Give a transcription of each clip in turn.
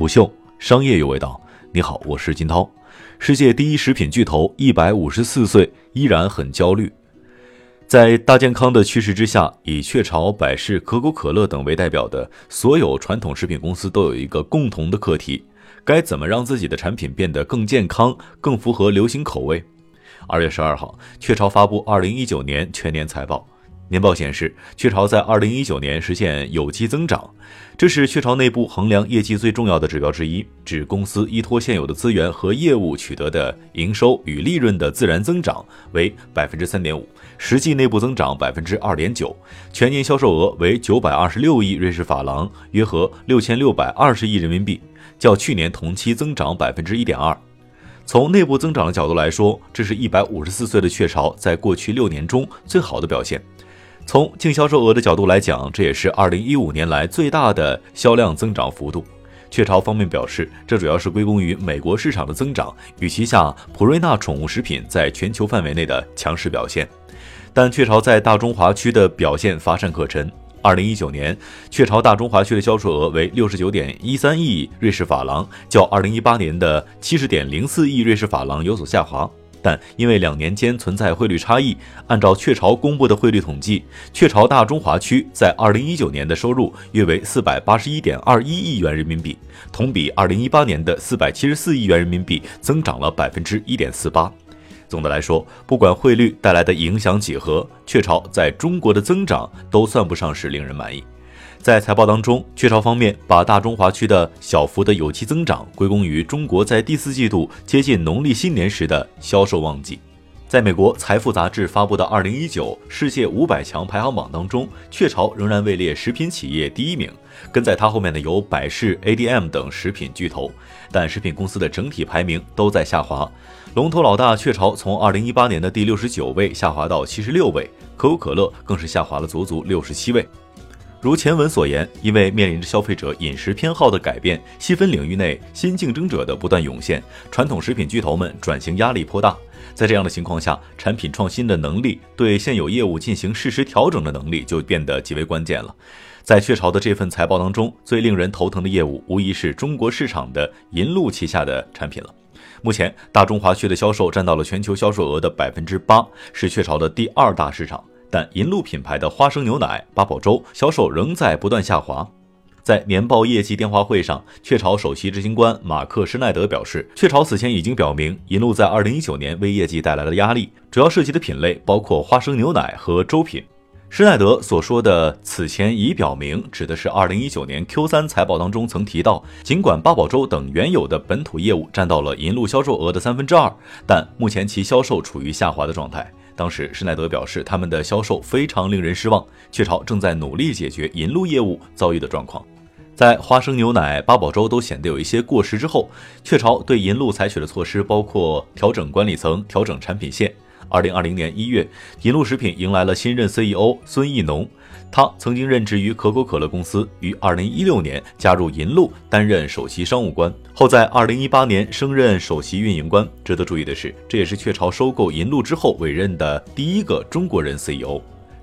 虎嗅商业有味道，你好，我是金涛。世界第一食品巨头一百五十四岁依然很焦虑。在大健康的趋势之下，以雀巢、百事、可口可乐等为代表的所有传统食品公司都有一个共同的课题：该怎么让自己的产品变得更健康、更符合流行口味？二月十二号，雀巢发布二零一九年全年财报。年报显示，雀巢在二零一九年实现有机增长，这是雀巢内部衡量业绩最重要的指标之一，指公司依托现有的资源和业务取得的营收与利润的自然增长为百分之三点五，实际内部增长百分之二点九，全年销售额为九百二十六亿瑞士法郎，约合六千六百二十亿人民币，较去年同期增长百分之一点二。从内部增长的角度来说，这是一百五十四岁的雀巢在过去六年中最好的表现。从净销售额的角度来讲，这也是二零一五年来最大的销量增长幅度。雀巢方面表示，这主要是归功于美国市场的增长与旗下普瑞纳宠物食品在全球范围内的强势表现。但雀巢在大中华区的表现乏善可陈。二零一九年，雀巢大中华区的销售额为六十九点一三亿瑞士法郎，较二零一八年的七十点零四亿瑞士法郎有所下滑。但因为两年间存在汇率差异，按照雀巢公布的汇率统计，雀巢大中华区在二零一九年的收入约为四百八十一点二一亿元人民币，同比二零一八年的四百七十四亿元人民币增长了百分之一点四八。总的来说，不管汇率带来的影响几何，雀巢在中国的增长都算不上是令人满意。在财报当中，雀巢方面把大中华区的小幅的有机增长归功于中国在第四季度接近农历新年时的销售旺季。在美国财富杂志发布的二零一九世界五百强排行榜当中，雀巢仍然位列食品企业第一名，跟在它后面的有百事、ADM 等食品巨头，但食品公司的整体排名都在下滑。龙头老大雀巢从二零一八年的第六十九位下滑到七十六位，可口可乐更是下滑了足足六十七位。如前文所言，因为面临着消费者饮食偏好的改变，细分领域内新竞争者的不断涌现，传统食品巨头们转型压力颇大。在这样的情况下，产品创新的能力，对现有业务进行适时调整的能力就变得极为关键了。在雀巢的这份财报当中，最令人头疼的业务无疑是中国市场的银鹭旗下的产品了。目前，大中华区的销售占到了全球销售额的百分之八，是雀巢的第二大市场。但银鹭品牌的花生牛奶、八宝粥销售仍在不断下滑。在年报业绩电话会上，雀巢首席执行官马克施奈德表示，雀巢此前已经表明，银鹭在2019年为业绩带来了压力，主要涉及的品类包括花生牛奶和粥品。施耐德所说的“此前已表明”，指的是2019年 Q3 财报当中曾提到，尽管八宝粥等原有的本土业务占到了银鹭销售额的三分之二，但目前其销售处于下滑的状态。当时施耐德表示，他们的销售非常令人失望。雀巢正在努力解决银鹭业务遭遇的状况。在花生牛奶、八宝粥都显得有一些过时之后，雀巢对银鹭采取的措施包括调整管理层、调整产品线。二零二零年一月，银鹭食品迎来了新任 CEO 孙艺农。他曾经任职于可口可乐公司，于二零一六年加入银鹭，担任首席商务官，后在二零一八年升任首席运营官。值得注意的是，这也是雀巢收购银鹭之后委任的第一个中国人 CEO。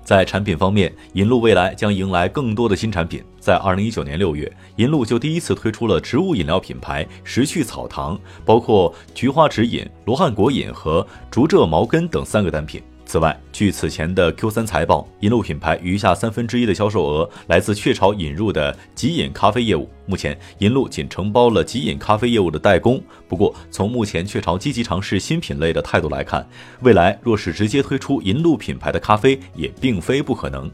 在产品方面，银鹭未来将迎来更多的新产品。在二零一九年六月，银鹭就第一次推出了植物饮料品牌石趣草堂，包括菊花指饮、罗汉果饮和竹蔗茅根等三个单品。此外，据此前的 Q3 财报，银鹭品牌余下三分之一的销售额来自雀巢引入的即饮咖啡业务。目前，银鹭仅承包了即饮咖啡业务的代工。不过，从目前雀巢积极尝试新品类的态度来看，未来若是直接推出银鹭品牌的咖啡，也并非不可能。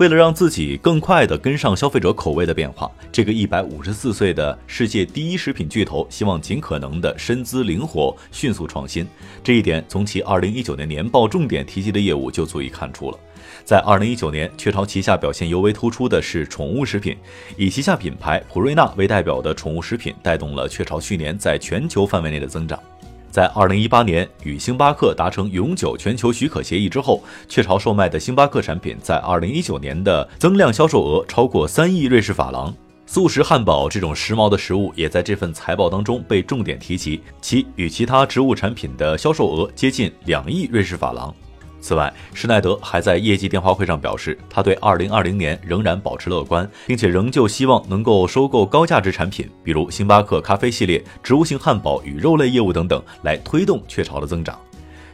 为了让自己更快地跟上消费者口味的变化，这个一百五十四岁的世界第一食品巨头希望尽可能的身姿灵活、迅速创新。这一点从其二零一九年年报重点提及的业务就足以看出了。在二零一九年，雀巢旗下表现尤为突出的是宠物食品，以旗下品牌普瑞纳为代表的宠物食品带动了雀巢去年在全球范围内的增长。在二零一八年与星巴克达成永久全球许可协议之后，雀巢售卖的星巴克产品在二零一九年的增量销售额超过三亿瑞士法郎。素食汉堡这种时髦的食物也在这份财报当中被重点提及，其与其他植物产品的销售额接近两亿瑞士法郎。此外，施耐德还在业绩电话会上表示，他对2020年仍然保持乐观，并且仍旧希望能够收购高价值产品，比如星巴克咖啡系列、植物性汉堡与肉类业务等等，来推动雀巢的增长。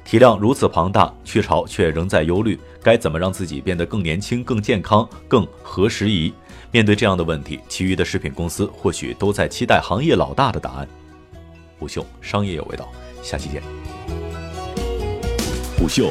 体量如此庞大，雀巢却仍在忧虑该怎么让自己变得更年轻、更健康、更合时宜。面对这样的问题，其余的食品公司或许都在期待行业老大的答案。虎嗅商业有味道，下期见。虎嗅。